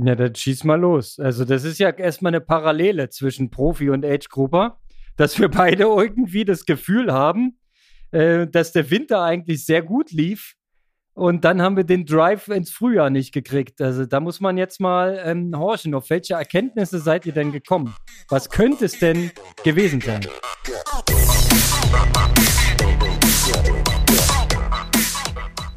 Ja, dann schieß mal los. Also, das ist ja erstmal eine Parallele zwischen Profi und Age-Grupper, dass wir beide irgendwie das Gefühl haben, äh, dass der Winter eigentlich sehr gut lief. Und dann haben wir den Drive ins Frühjahr nicht gekriegt. Also da muss man jetzt mal ähm, horchen. Auf welche Erkenntnisse seid ihr denn gekommen? Was könnte es denn gewesen sein?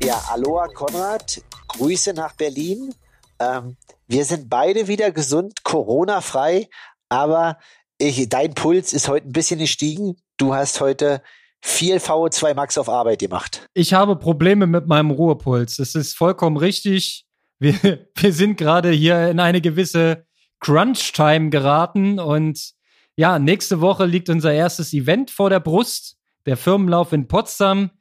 Ja, Aloha Konrad, Grüße nach Berlin. Ähm, wir sind beide wieder gesund, Corona-frei, aber ich, dein Puls ist heute ein bisschen gestiegen. Du hast heute viel VO2 Max auf Arbeit gemacht. Ich habe Probleme mit meinem Ruhepuls. Das ist vollkommen richtig. Wir, wir sind gerade hier in eine gewisse Crunch-Time geraten und ja, nächste Woche liegt unser erstes Event vor der Brust. Der Firmenlauf in Potsdam.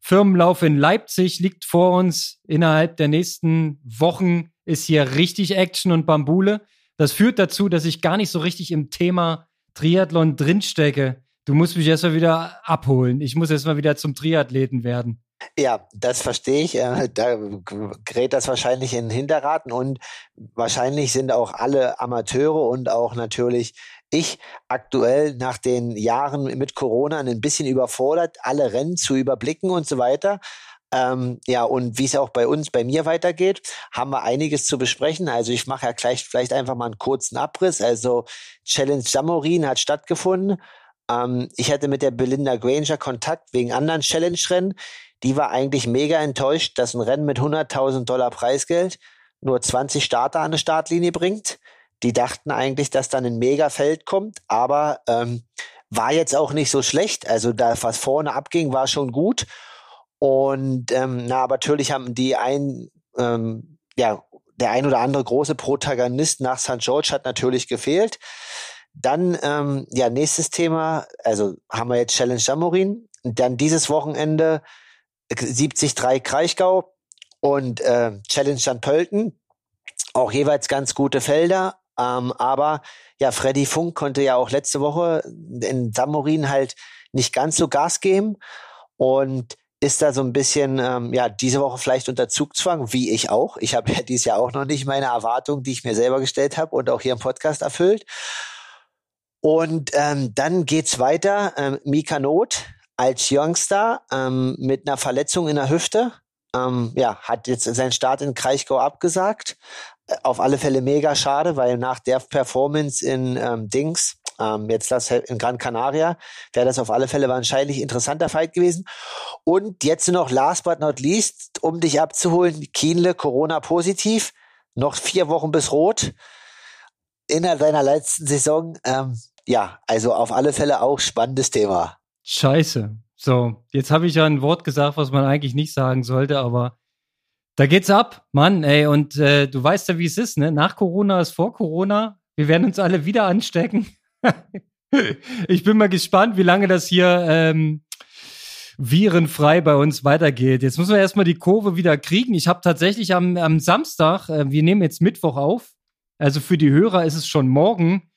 Firmenlauf in Leipzig liegt vor uns. Innerhalb der nächsten Wochen ist hier richtig Action und Bambule. Das führt dazu, dass ich gar nicht so richtig im Thema Triathlon drinstecke. Du musst mich erstmal wieder abholen. Ich muss erstmal wieder zum Triathleten werden. Ja, das verstehe ich. Äh, da gerät das wahrscheinlich in Hinterraten und wahrscheinlich sind auch alle Amateure und auch natürlich ich aktuell nach den Jahren mit Corona ein bisschen überfordert, alle Rennen zu überblicken und so weiter. Ähm, ja, und wie es auch bei uns, bei mir weitergeht, haben wir einiges zu besprechen. Also ich mache ja gleich vielleicht einfach mal einen kurzen Abriss. Also Challenge Samorin hat stattgefunden. Ähm, ich hatte mit der Belinda Granger Kontakt wegen anderen Challenge-Rennen. Die war eigentlich mega enttäuscht, dass ein Rennen mit 100.000 Dollar Preisgeld nur 20 Starter an die Startlinie bringt. Die dachten eigentlich, dass dann ein Mega-Feld kommt, aber ähm, war jetzt auch nicht so schlecht. Also da, was vorne abging, war schon gut. Und ähm, na, aber natürlich haben die ein, ähm, ja, der ein oder andere große Protagonist nach St. George hat natürlich gefehlt. Dann, ähm, ja, nächstes Thema, also haben wir jetzt Challenge Samorin. Dann dieses Wochenende 73 Kraichgau und äh, Challenge St. Pölten. Auch jeweils ganz gute Felder. Ähm, aber ja, Freddy Funk konnte ja auch letzte Woche in Samorin halt nicht ganz so Gas geben und ist da so ein bisschen, ähm, ja, diese Woche vielleicht unter Zugzwang, wie ich auch. Ich habe ja dieses Jahr auch noch nicht meine Erwartungen, die ich mir selber gestellt habe und auch hier im Podcast erfüllt. Und ähm, dann geht's weiter. Ähm, Mika Not als Youngster ähm, mit einer Verletzung in der Hüfte. Ähm, ja, hat jetzt seinen Start in Kraichgau abgesagt. Äh, auf alle Fälle mega schade, weil nach der Performance in ähm, Dings, ähm, jetzt das in Gran Canaria, wäre das auf alle Fälle wahrscheinlich interessanter Fight gewesen. Und jetzt noch last but not least, um dich abzuholen, Kienle Corona positiv, noch vier Wochen bis rot in seiner letzten Saison. Ähm, ja, also auf alle Fälle auch spannendes Thema. Scheiße. So, jetzt habe ich ja ein Wort gesagt, was man eigentlich nicht sagen sollte, aber da geht's ab, Mann, ey. Und äh, du weißt ja, wie es ist, ne? Nach Corona ist vor Corona. Wir werden uns alle wieder anstecken. ich bin mal gespannt, wie lange das hier ähm, virenfrei bei uns weitergeht. Jetzt müssen wir erstmal die Kurve wieder kriegen. Ich habe tatsächlich am, am Samstag, äh, wir nehmen jetzt Mittwoch auf, also für die Hörer ist es schon morgen,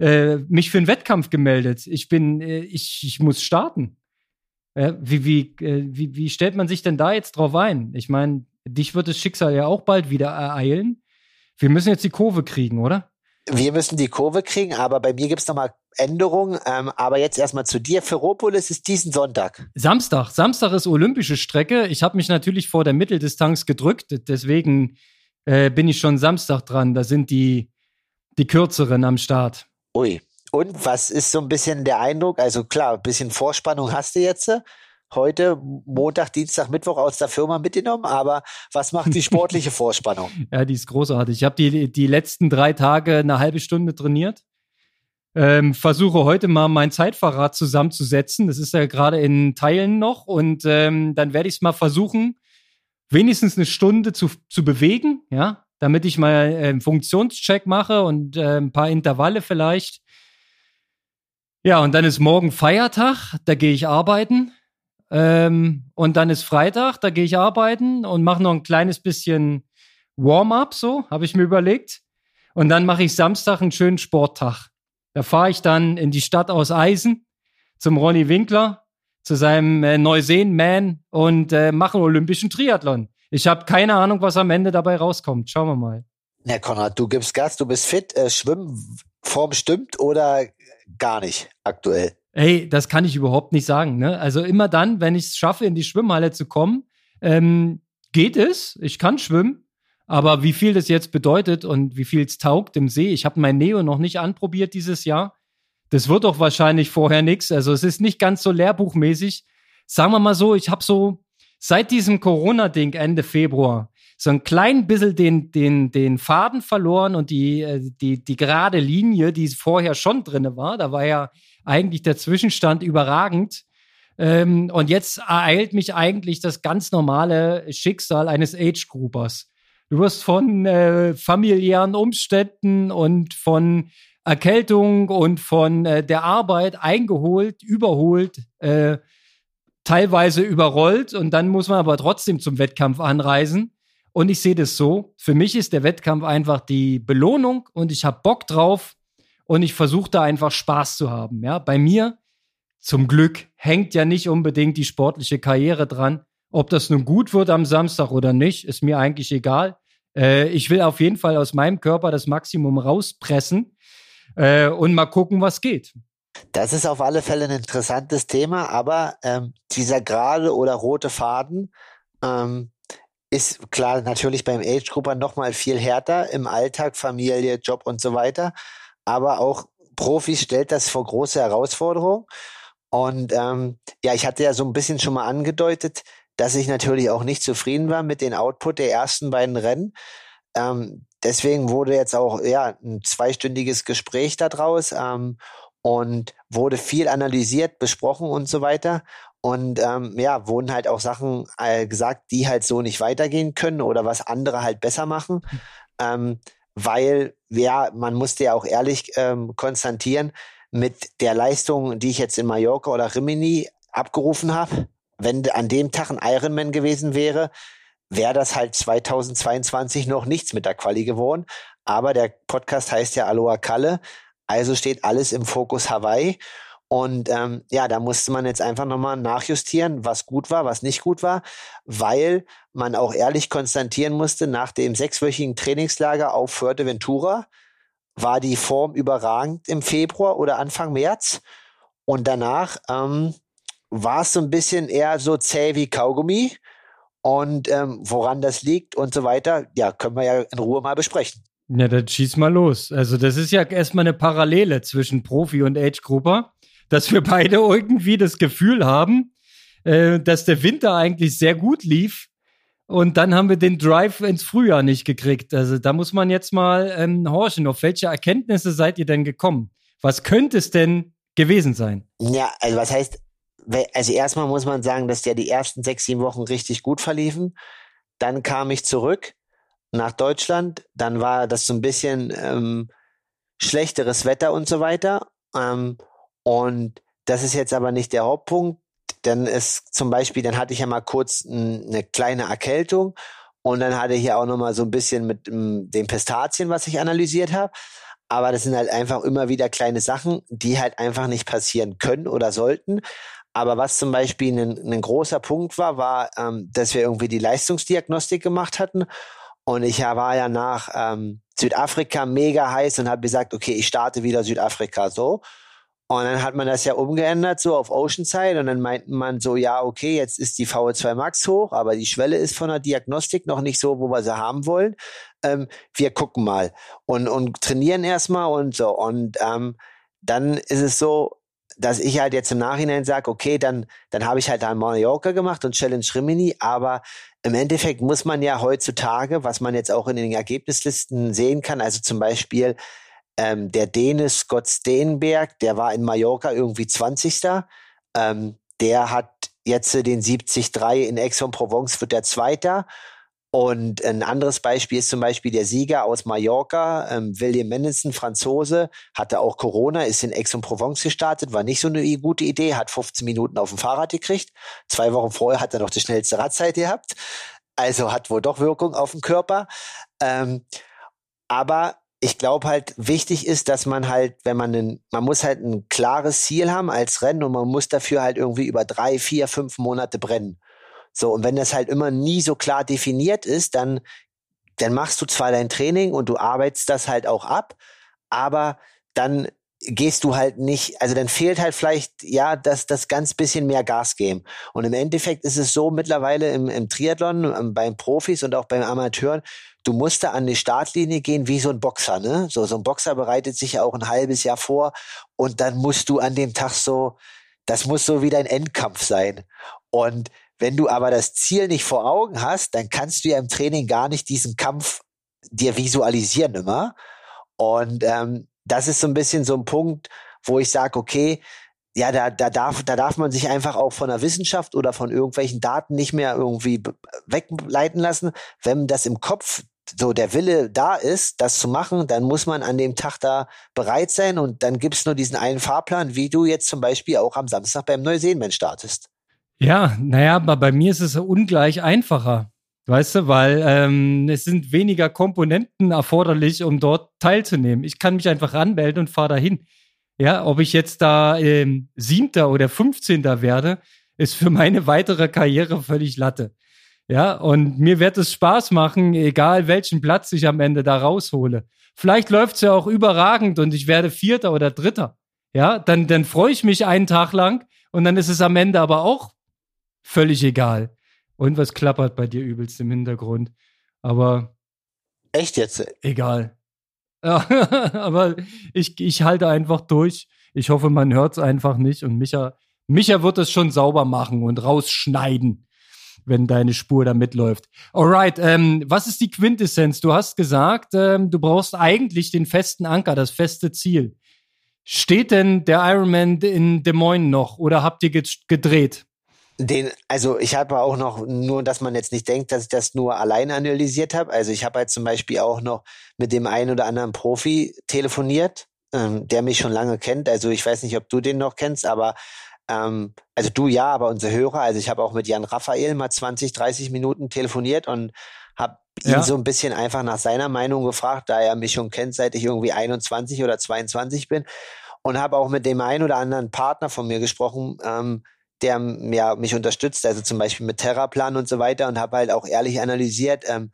äh, mich für einen Wettkampf gemeldet. Ich bin, äh, ich, ich muss starten. Äh, wie, wie, äh, wie, wie stellt man sich denn da jetzt drauf ein? Ich meine, dich wird das Schicksal ja auch bald wieder ereilen. Wir müssen jetzt die Kurve kriegen, oder? Wir müssen die Kurve kriegen, aber bei mir gibt es nochmal Änderungen. Ähm, aber jetzt erstmal zu dir. Ferropolis ist diesen Sonntag. Samstag. Samstag ist olympische Strecke. Ich habe mich natürlich vor der Mitteldistanz gedrückt. Deswegen äh, bin ich schon Samstag dran. Da sind die, die kürzeren am Start. Ui. Und was ist so ein bisschen der Eindruck? Also klar, ein bisschen Vorspannung hast du jetzt heute Montag, Dienstag, Mittwoch aus der Firma mitgenommen, aber was macht die sportliche Vorspannung? ja, die ist großartig. Ich habe die, die letzten drei Tage eine halbe Stunde trainiert. Ähm, versuche heute mal mein Zeitfahrrad zusammenzusetzen. Das ist ja gerade in Teilen noch und ähm, dann werde ich es mal versuchen, wenigstens eine Stunde zu, zu bewegen, ja, damit ich mal einen Funktionscheck mache und äh, ein paar Intervalle vielleicht. Ja, und dann ist morgen Feiertag, da gehe ich arbeiten. Ähm, und dann ist Freitag, da gehe ich arbeiten und mache noch ein kleines bisschen Warm-up, so, habe ich mir überlegt. Und dann mache ich Samstag einen schönen Sporttag. Da fahre ich dann in die Stadt aus Eisen zum Ronny Winkler, zu seinem äh, Neuseen-Man und äh, mache einen olympischen Triathlon. Ich habe keine Ahnung, was am Ende dabei rauskommt. Schauen wir mal. Na, Konrad, du gibst Gas, du bist fit, äh, Schwimmform stimmt oder gar nicht aktuell? Ey, das kann ich überhaupt nicht sagen. Ne? Also immer dann, wenn ich es schaffe, in die Schwimmhalle zu kommen, ähm, geht es. Ich kann schwimmen. Aber wie viel das jetzt bedeutet und wie viel es taugt im See, ich habe mein Neo noch nicht anprobiert dieses Jahr. Das wird doch wahrscheinlich vorher nichts. Also es ist nicht ganz so lehrbuchmäßig. Sagen wir mal so, ich habe so seit diesem Corona-Ding Ende Februar so ein klein bisschen den, den, den Faden verloren und die, äh, die, die gerade Linie, die vorher schon drinne war. Da war ja eigentlich der Zwischenstand überragend. Ähm, und jetzt ereilt mich eigentlich das ganz normale Schicksal eines Age-Groupers. Du wirst von äh, familiären Umständen und von Erkältung und von äh, der Arbeit eingeholt, überholt, äh, teilweise überrollt und dann muss man aber trotzdem zum Wettkampf anreisen. Und ich sehe das so, für mich ist der Wettkampf einfach die Belohnung und ich habe Bock drauf und ich versuche da einfach Spaß zu haben. Ja, bei mir zum Glück hängt ja nicht unbedingt die sportliche Karriere dran. Ob das nun gut wird am Samstag oder nicht, ist mir eigentlich egal. Äh, ich will auf jeden Fall aus meinem Körper das Maximum rauspressen äh, und mal gucken, was geht. Das ist auf alle Fälle ein interessantes Thema, aber ähm, dieser gerade oder rote Faden ähm, ist klar natürlich beim Age-Grupper nochmal viel härter im Alltag, Familie, Job und so weiter. Aber auch Profis stellt das vor große Herausforderungen. Und ähm, ja, ich hatte ja so ein bisschen schon mal angedeutet, dass ich natürlich auch nicht zufrieden war mit dem Output der ersten beiden Rennen. Ähm, deswegen wurde jetzt auch ja ein zweistündiges Gespräch daraus ähm, und wurde viel analysiert, besprochen und so weiter. Und ähm, ja, wurden halt auch Sachen äh, gesagt, die halt so nicht weitergehen können oder was andere halt besser machen. Ähm, weil, ja, man musste ja auch ehrlich ähm, konstatieren, mit der Leistung, die ich jetzt in Mallorca oder Rimini abgerufen habe, wenn an dem Tag ein Ironman gewesen wäre, wäre das halt 2022 noch nichts mit der Quali geworden. Aber der Podcast heißt ja Aloha Kalle, also steht alles im Fokus Hawaii. Und ähm, ja, da musste man jetzt einfach nochmal nachjustieren, was gut war, was nicht gut war, weil man auch ehrlich konstatieren musste, nach dem sechswöchigen Trainingslager auf Fuerteventura war die Form überragend im Februar oder Anfang März. Und danach ähm, war es so ein bisschen eher so zäh wie Kaugummi. Und ähm, woran das liegt und so weiter, ja, können wir ja in Ruhe mal besprechen. Ja, dann schieß mal los. Also, das ist ja erstmal eine Parallele zwischen Profi und Age-Grupper dass wir beide irgendwie das Gefühl haben, äh, dass der Winter eigentlich sehr gut lief. Und dann haben wir den Drive ins Frühjahr nicht gekriegt. Also da muss man jetzt mal ähm, horchen. Auf welche Erkenntnisse seid ihr denn gekommen? Was könnte es denn gewesen sein? Ja, also was heißt, also erstmal muss man sagen, dass ja die ersten sechs, sieben Wochen richtig gut verliefen. Dann kam ich zurück nach Deutschland. Dann war das so ein bisschen ähm, schlechteres Wetter und so weiter. Ähm, und das ist jetzt aber nicht der Hauptpunkt. Dann ist zum Beispiel, dann hatte ich ja mal kurz eine kleine Erkältung und dann hatte ich ja auch noch mal so ein bisschen mit den Pistazien, was ich analysiert habe. Aber das sind halt einfach immer wieder kleine Sachen, die halt einfach nicht passieren können oder sollten. Aber was zum Beispiel ein, ein großer Punkt war, war, ähm, dass wir irgendwie die Leistungsdiagnostik gemacht hatten. Und ich war ja nach ähm, Südafrika mega heiß und habe gesagt, okay, ich starte wieder Südafrika so. Und dann hat man das ja umgeändert, so auf Oceanside. Und dann meinten man so, ja, okay, jetzt ist die VO2 Max hoch, aber die Schwelle ist von der Diagnostik noch nicht so, wo wir sie haben wollen. Ähm, wir gucken mal und, und trainieren erstmal und so. Und ähm, dann ist es so, dass ich halt jetzt im Nachhinein sage, okay, dann, dann habe ich halt da Mallorca gemacht und Challenge Rimini, aber im Endeffekt muss man ja heutzutage, was man jetzt auch in den Ergebnislisten sehen kann, also zum Beispiel ähm, der Däne Scott Steenberg, der war in Mallorca irgendwie 20. Ähm, der hat jetzt den 73 in Aix-en-Provence, wird der Zweiter. Und ein anderes Beispiel ist zum Beispiel der Sieger aus Mallorca, ähm, William Mendelssohn, Franzose, hatte auch Corona, ist in Aix-en-Provence gestartet, war nicht so eine gute Idee, hat 15 Minuten auf dem Fahrrad gekriegt. Zwei Wochen vorher hat er noch die schnellste Radzeit gehabt. Also hat wohl doch Wirkung auf den Körper. Ähm, aber ich glaube halt, wichtig ist, dass man halt, wenn man einen, man muss halt ein klares Ziel haben als Rennen und man muss dafür halt irgendwie über drei, vier, fünf Monate brennen. So, und wenn das halt immer nie so klar definiert ist, dann dann machst du zwar dein Training und du arbeitest das halt auch ab, aber dann gehst du halt nicht, also dann fehlt halt vielleicht, ja, das, das ganz bisschen mehr Gas geben. Und im Endeffekt ist es so mittlerweile im, im Triathlon, ähm, beim Profis und auch beim Amateuren, du musst da an die Startlinie gehen wie so ein Boxer, ne? So, so ein Boxer bereitet sich ja auch ein halbes Jahr vor und dann musst du an dem Tag so, das muss so wie dein Endkampf sein. Und wenn du aber das Ziel nicht vor Augen hast, dann kannst du ja im Training gar nicht diesen Kampf dir visualisieren immer. Und ähm, das ist so ein bisschen so ein Punkt, wo ich sage, okay, ja, da, da, darf, da darf man sich einfach auch von der Wissenschaft oder von irgendwelchen Daten nicht mehr irgendwie wegleiten lassen. Wenn das im Kopf so der Wille da ist, das zu machen, dann muss man an dem Tag da bereit sein und dann gibt's nur diesen einen Fahrplan, wie du jetzt zum Beispiel auch am Samstag beim Neuseenmensch startest. Ja, naja, aber bei mir ist es ungleich einfacher. Weißt du, weil ähm, es sind weniger Komponenten erforderlich, um dort teilzunehmen. Ich kann mich einfach anmelden und fahre dahin. Ja, ob ich jetzt da ähm, Siebter oder Fünfzehnter werde, ist für meine weitere Karriere völlig Latte. Ja, und mir wird es Spaß machen, egal welchen Platz ich am Ende da raushole. Vielleicht läuft's ja auch überragend und ich werde Vierter oder Dritter. Ja, dann, dann freue ich mich einen Tag lang und dann ist es am Ende aber auch völlig egal. Und was klappert bei dir übelst im Hintergrund. Aber. Echt jetzt? Egal. Ja, aber ich, ich halte einfach durch. Ich hoffe, man hört es einfach nicht. Und Micha, Micha wird es schon sauber machen und rausschneiden, wenn deine Spur da mitläuft. Alright, ähm, was ist die Quintessenz? Du hast gesagt, ähm, du brauchst eigentlich den festen Anker, das feste Ziel. Steht denn der Ironman in Des Moines noch oder habt ihr gedreht? Den, also ich habe auch noch, nur dass man jetzt nicht denkt, dass ich das nur alleine analysiert habe. Also ich habe halt zum Beispiel auch noch mit dem einen oder anderen Profi telefoniert, ähm, der mich schon lange kennt. Also ich weiß nicht, ob du den noch kennst, aber ähm, also du ja, aber unsere Hörer. Also ich habe auch mit Jan Raphael mal 20, 30 Minuten telefoniert und habe ihn ja. so ein bisschen einfach nach seiner Meinung gefragt, da er mich schon kennt, seit ich irgendwie 21 oder 22 bin. Und habe auch mit dem einen oder anderen Partner von mir gesprochen, ähm, der ja, mich unterstützt, also zum Beispiel mit Terraplan und so weiter und habe halt auch ehrlich analysiert. Ähm,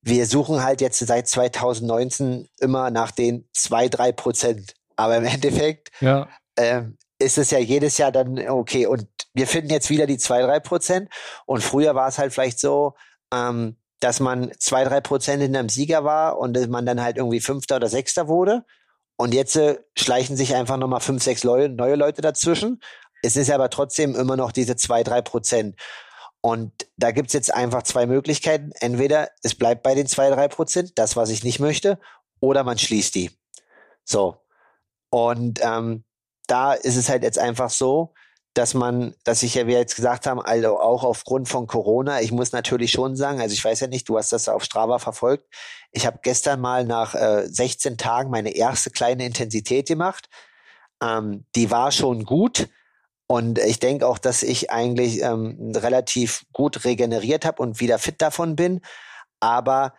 wir suchen halt jetzt seit 2019 immer nach den zwei, drei Prozent. Aber im Endeffekt ja. ähm, ist es ja jedes Jahr dann okay. Und wir finden jetzt wieder die zwei, drei Prozent. Und früher war es halt vielleicht so, ähm, dass man zwei, drei Prozent in einem Sieger war und man dann halt irgendwie Fünfter oder Sechster wurde. Und jetzt äh, schleichen sich einfach nochmal fünf, sechs Leute, neue Leute dazwischen. Es ist aber trotzdem immer noch diese zwei, drei Prozent. Und da gibt's jetzt einfach zwei Möglichkeiten. Entweder es bleibt bei den zwei, drei Prozent, das, was ich nicht möchte, oder man schließt die. So. Und ähm, da ist es halt jetzt einfach so, dass man, dass ich ja, wie wir jetzt gesagt haben, also auch aufgrund von Corona, ich muss natürlich schon sagen, also ich weiß ja nicht, du hast das auf Strava verfolgt. Ich habe gestern mal nach äh, 16 Tagen meine erste kleine Intensität gemacht. Ähm, die war schon gut, und ich denke auch, dass ich eigentlich ähm, relativ gut regeneriert habe und wieder fit davon bin. Aber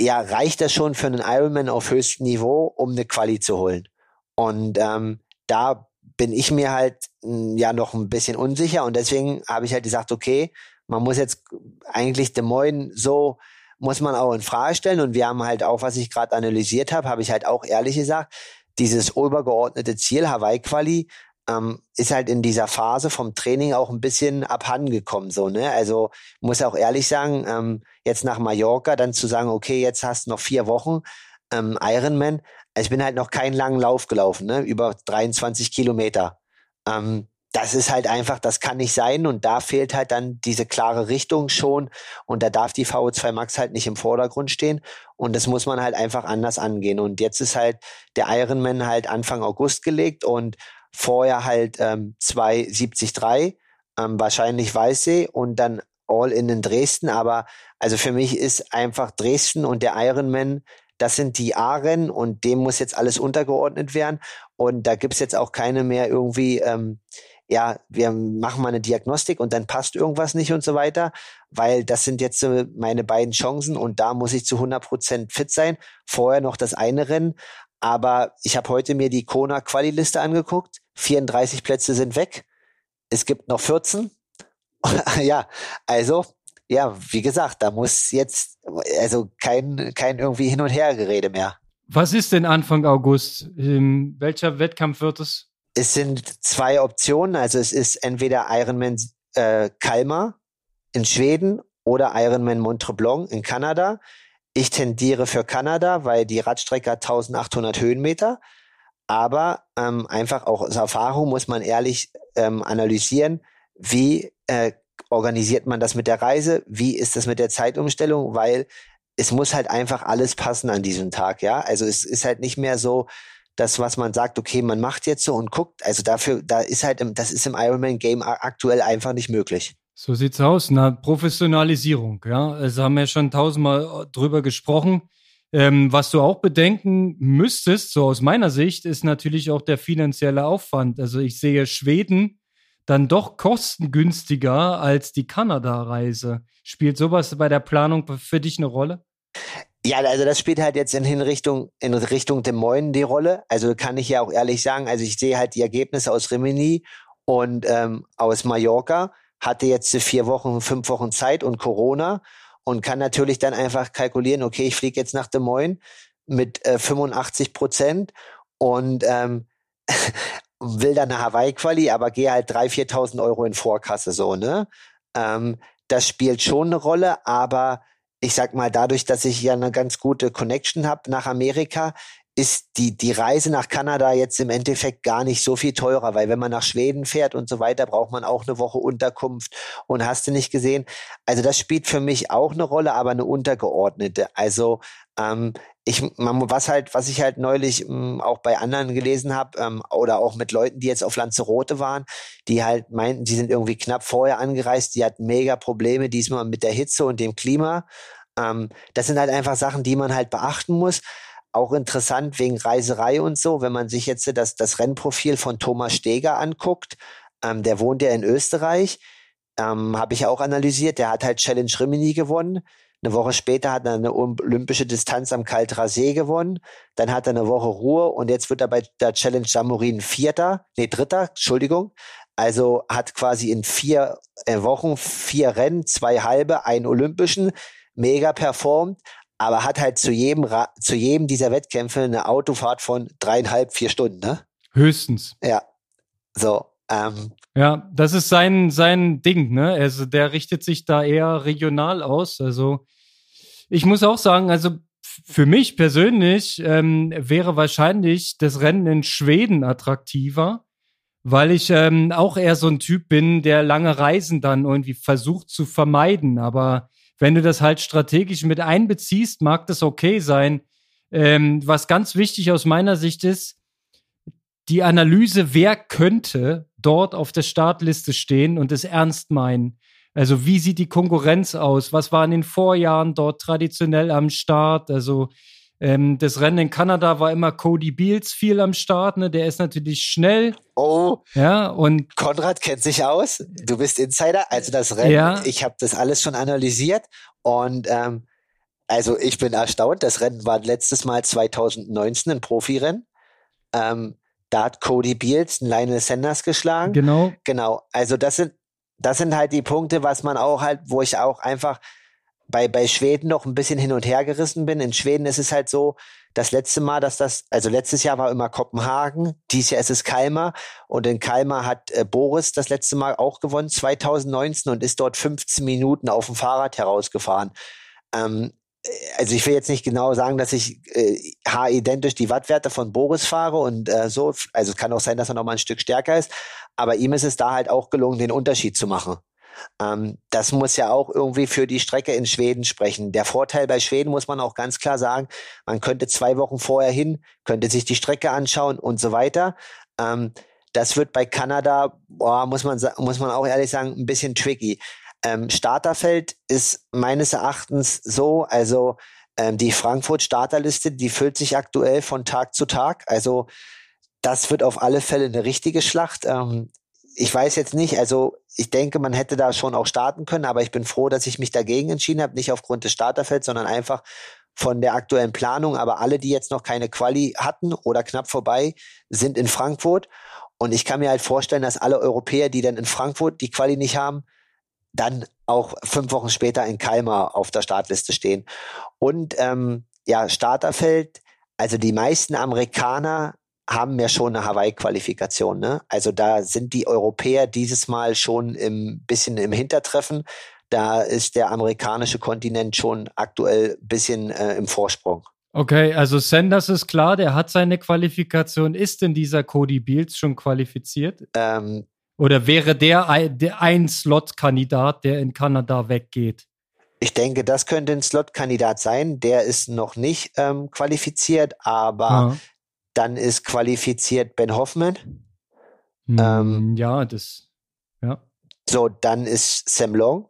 ja, reicht das schon für einen Ironman auf höchstem Niveau, um eine Quali zu holen? Und ähm, da bin ich mir halt hm, ja noch ein bisschen unsicher und deswegen habe ich halt gesagt, okay, man muss jetzt eigentlich Des Moines so muss man auch in Frage stellen und wir haben halt auch, was ich gerade analysiert habe, habe ich halt auch ehrlich gesagt, dieses obergeordnete Ziel Hawaii Quali ähm, ist halt in dieser Phase vom Training auch ein bisschen abhandengekommen. So, ne? Also muss auch ehrlich sagen, ähm, jetzt nach Mallorca dann zu sagen, okay, jetzt hast du noch vier Wochen ähm, Ironman. Ich bin halt noch keinen langen Lauf gelaufen, ne? über 23 Kilometer. Ähm, das ist halt einfach, das kann nicht sein und da fehlt halt dann diese klare Richtung schon und da darf die VO2 Max halt nicht im Vordergrund stehen und das muss man halt einfach anders angehen und jetzt ist halt der Ironman halt Anfang August gelegt und vorher halt ähm, 273, ähm, wahrscheinlich Weißsee und dann All in in Dresden. Aber also für mich ist einfach Dresden und der Ironman, das sind die A-Rennen und dem muss jetzt alles untergeordnet werden. Und da gibt's jetzt auch keine mehr irgendwie, ähm, ja, wir machen mal eine Diagnostik und dann passt irgendwas nicht und so weiter, weil das sind jetzt äh, meine beiden Chancen und da muss ich zu 100 Prozent fit sein. Vorher noch das eine Rennen, aber ich habe heute mir die Kona Quali-Liste angeguckt. 34 Plätze sind weg. Es gibt noch 14. ja, also ja, wie gesagt, da muss jetzt also kein, kein irgendwie Hin- und Hergerede mehr. Was ist denn Anfang August? Ähm, welcher Wettkampf wird es? Es sind zwei Optionen. Also es ist entweder Ironman äh, Kalmar in Schweden oder Ironman Montreblanc in Kanada. Ich tendiere für Kanada, weil die Radstrecke hat 1800 Höhenmeter. Aber ähm, einfach auch aus Erfahrung muss man ehrlich ähm, analysieren, wie äh, organisiert man das mit der Reise, wie ist das mit der Zeitumstellung, weil es muss halt einfach alles passen an diesem Tag, ja. Also es ist halt nicht mehr so, das, was man sagt, okay, man macht jetzt so und guckt. Also dafür, da ist halt, im, das ist im Ironman-Game aktuell einfach nicht möglich. So sieht's aus. Na, Professionalisierung, ja. Also haben wir schon tausendmal drüber gesprochen. Ähm, was du auch bedenken müsstest, so aus meiner Sicht, ist natürlich auch der finanzielle Aufwand. Also ich sehe Schweden dann doch kostengünstiger als die Kanada-Reise. Spielt sowas bei der Planung für dich eine Rolle? Ja, also das spielt halt jetzt in Richtung, in Richtung Des Moines die Rolle. Also kann ich ja auch ehrlich sagen, also ich sehe halt die Ergebnisse aus Rimini und ähm, aus Mallorca, hatte jetzt vier Wochen, fünf Wochen Zeit und Corona und kann natürlich dann einfach kalkulieren, okay, ich fliege jetzt nach Des Moines mit äh, 85 Prozent und ähm, will dann eine Hawaii-Quali, aber gehe halt 3.000, 4.000 Euro in Vorkasse so, ne? Ähm, das spielt schon eine Rolle, aber ich sag mal, dadurch, dass ich ja eine ganz gute Connection habe nach Amerika, ist die, die Reise nach Kanada jetzt im Endeffekt gar nicht so viel teurer, weil wenn man nach Schweden fährt und so weiter, braucht man auch eine Woche Unterkunft und hast du nicht gesehen. Also das spielt für mich auch eine Rolle, aber eine untergeordnete. Also ähm, ich, man, was halt, was ich halt neulich ähm, auch bei anderen gelesen habe ähm, oder auch mit Leuten, die jetzt auf Lanzarote waren, die halt meinten, die sind irgendwie knapp vorher angereist, die hatten mega Probleme diesmal mit der Hitze und dem Klima. Ähm, das sind halt einfach Sachen, die man halt beachten muss. Auch interessant wegen Reiserei und so, wenn man sich jetzt das, das Rennprofil von Thomas Steger anguckt, ähm, der wohnt ja in Österreich, ähm, habe ich auch analysiert, der hat halt Challenge Rimini gewonnen eine Woche später hat er eine olympische Distanz am Kalterer See gewonnen. Dann hat er eine Woche Ruhe und jetzt wird er bei der Challenge Samurin Vierter, nee, Dritter, Entschuldigung. Also hat quasi in vier äh, Wochen vier Rennen, zwei halbe, einen olympischen, mega performt, aber hat halt zu jedem, zu jedem dieser Wettkämpfe eine Autofahrt von dreieinhalb, vier Stunden, ne? Höchstens. Ja. So, ähm, ja, das ist sein, sein Ding, ne? Also der richtet sich da eher regional aus. Also ich muss auch sagen, also für mich persönlich ähm, wäre wahrscheinlich das Rennen in Schweden attraktiver, weil ich ähm, auch eher so ein Typ bin, der lange Reisen dann irgendwie versucht zu vermeiden. Aber wenn du das halt strategisch mit einbeziehst, mag das okay sein. Ähm, was ganz wichtig aus meiner Sicht ist, die Analyse, wer könnte dort auf der Startliste stehen und es ernst meinen. Also wie sieht die Konkurrenz aus? Was war in den Vorjahren dort traditionell am Start? Also ähm, das Rennen in Kanada war immer Cody Beals viel am Start. Ne? Der ist natürlich schnell. Oh, ja und Konrad kennt sich aus. Du bist Insider. Also das Rennen, ja. ich habe das alles schon analysiert und ähm, also ich bin erstaunt. Das Rennen war letztes Mal 2019 ein Profirennen. Ähm, da hat Cody Beals Lionel Sanders geschlagen. Genau. Genau. Also das sind, das sind halt die Punkte, was man auch halt, wo ich auch einfach bei, bei Schweden noch ein bisschen hin und her gerissen bin. In Schweden ist es halt so, das letzte Mal, dass das, also letztes Jahr war immer Kopenhagen, dieses Jahr ist es Kalmar und in Kalmar hat äh, Boris das letzte Mal auch gewonnen, 2019 und ist dort 15 Minuten auf dem Fahrrad herausgefahren. Ähm, also ich will jetzt nicht genau sagen, dass ich äh, haaridentisch die Wattwerte von Boris fahre und äh, so. Also es kann auch sein, dass er noch mal ein Stück stärker ist. Aber ihm ist es da halt auch gelungen, den Unterschied zu machen. Ähm, das muss ja auch irgendwie für die Strecke in Schweden sprechen. Der Vorteil bei Schweden muss man auch ganz klar sagen, man könnte zwei Wochen vorher hin, könnte sich die Strecke anschauen und so weiter. Ähm, das wird bei Kanada, boah, muss man, muss man auch ehrlich sagen, ein bisschen tricky. Ähm, Starterfeld ist meines Erachtens so, also ähm, die Frankfurt-Starterliste, die füllt sich aktuell von Tag zu Tag. Also das wird auf alle Fälle eine richtige Schlacht. Ähm, ich weiß jetzt nicht, also ich denke, man hätte da schon auch starten können, aber ich bin froh, dass ich mich dagegen entschieden habe, nicht aufgrund des Starterfelds, sondern einfach von der aktuellen Planung. Aber alle, die jetzt noch keine Quali hatten oder knapp vorbei, sind in Frankfurt. Und ich kann mir halt vorstellen, dass alle Europäer, die dann in Frankfurt die Quali nicht haben, dann auch fünf Wochen später in Kalmar auf der Startliste stehen. Und ähm, ja, Starterfeld, also die meisten Amerikaner haben ja schon eine Hawaii-Qualifikation. Ne? Also da sind die Europäer dieses Mal schon ein bisschen im Hintertreffen. Da ist der amerikanische Kontinent schon aktuell ein bisschen äh, im Vorsprung. Okay, also Sanders ist klar, der hat seine Qualifikation. Ist denn dieser Cody Beals schon qualifiziert? Ähm, Oder wäre der, der ein Slot-Kandidat, der in Kanada weggeht? Ich denke, das könnte ein Slot-Kandidat sein. Der ist noch nicht ähm, qualifiziert, aber ja. dann ist qualifiziert Ben Hoffman. Hm, ähm, ja, das, ja. So, dann ist Sam Long.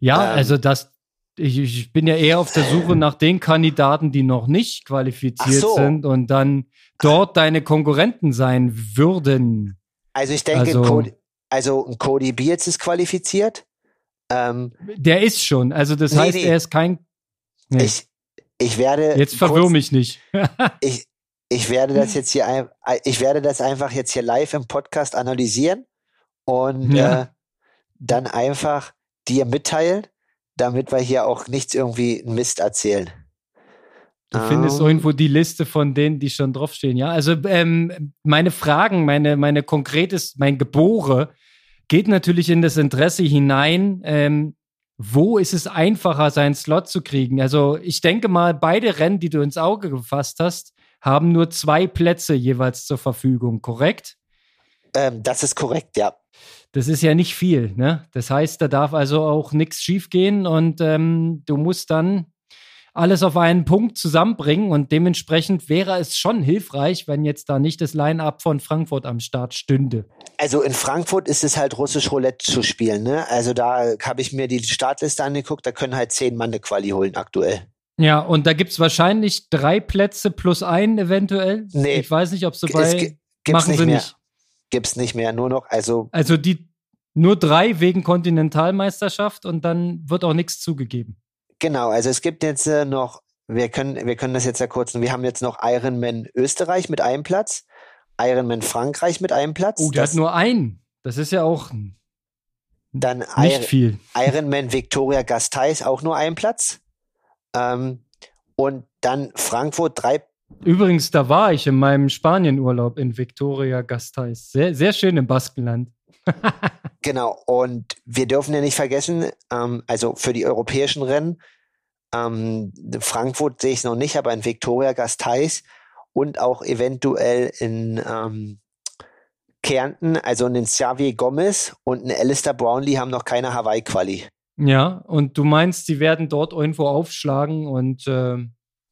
Ja, ähm, also das, ich, ich, bin ja eher auf der Suche nach den Kandidaten, die noch nicht qualifiziert so. sind und dann dort deine Konkurrenten sein würden. Also ich denke, also, Cody, also Cody Beards ist qualifiziert. Ähm, der ist schon, also das nee, heißt, nee. er ist kein. Nee. Ich, ich werde. Jetzt verwirr mich nicht. ich, ich werde das jetzt hier, ich werde das einfach jetzt hier live im Podcast analysieren und ja. äh, dann einfach dir mitteilen, damit wir hier auch nichts irgendwie Mist erzählen. Du findest um. irgendwo die Liste von denen, die schon draufstehen, ja? Also ähm, meine Fragen, meine, meine konkretes, mein Gebore geht natürlich in das Interesse hinein, ähm, wo ist es einfacher, seinen Slot zu kriegen? Also ich denke mal, beide Rennen, die du ins Auge gefasst hast, haben nur zwei Plätze jeweils zur Verfügung, korrekt? Ähm, das ist korrekt, ja. Das ist ja nicht viel, ne? Das heißt, da darf also auch nichts schiefgehen und ähm, du musst dann alles auf einen Punkt zusammenbringen und dementsprechend wäre es schon hilfreich, wenn jetzt da nicht das Line-up von Frankfurt am Start stünde. Also in Frankfurt ist es halt russisch Roulette zu spielen, ne? Also da habe ich mir die Startliste angeguckt, da können halt zehn Mann eine Quali holen aktuell. Ja, und da gibt es wahrscheinlich drei Plätze plus einen eventuell. Nee. Ich weiß nicht, ob sie bei gibt's machen nicht sie mehr. nicht. Gibt's nicht mehr, nur noch, also. Also die nur drei wegen Kontinentalmeisterschaft und dann wird auch nichts zugegeben. Genau, also es gibt jetzt äh, noch, wir können, wir können das jetzt ja kurz, wir haben jetzt noch Ironman Österreich mit einem Platz, Ironman Frankreich mit einem Platz. Oh, der das, hat nur einen. Das ist ja auch dann nicht Iron, viel. Ironman Victoria Gasteis auch nur einen Platz. Ähm, und dann Frankfurt drei. Übrigens, da war ich in meinem Spanienurlaub in Victoria Gasteis. Sehr, sehr schön im Baskenland. genau, und wir dürfen ja nicht vergessen, ähm, also für die europäischen Rennen, ähm, Frankfurt sehe ich noch nicht, aber in Victoria Gasteis und auch eventuell in ähm, Kärnten, also in Xavier Gomez und in Alistair Brownlee haben noch keine Hawaii-Quali. Ja, und du meinst, die werden dort irgendwo aufschlagen und äh,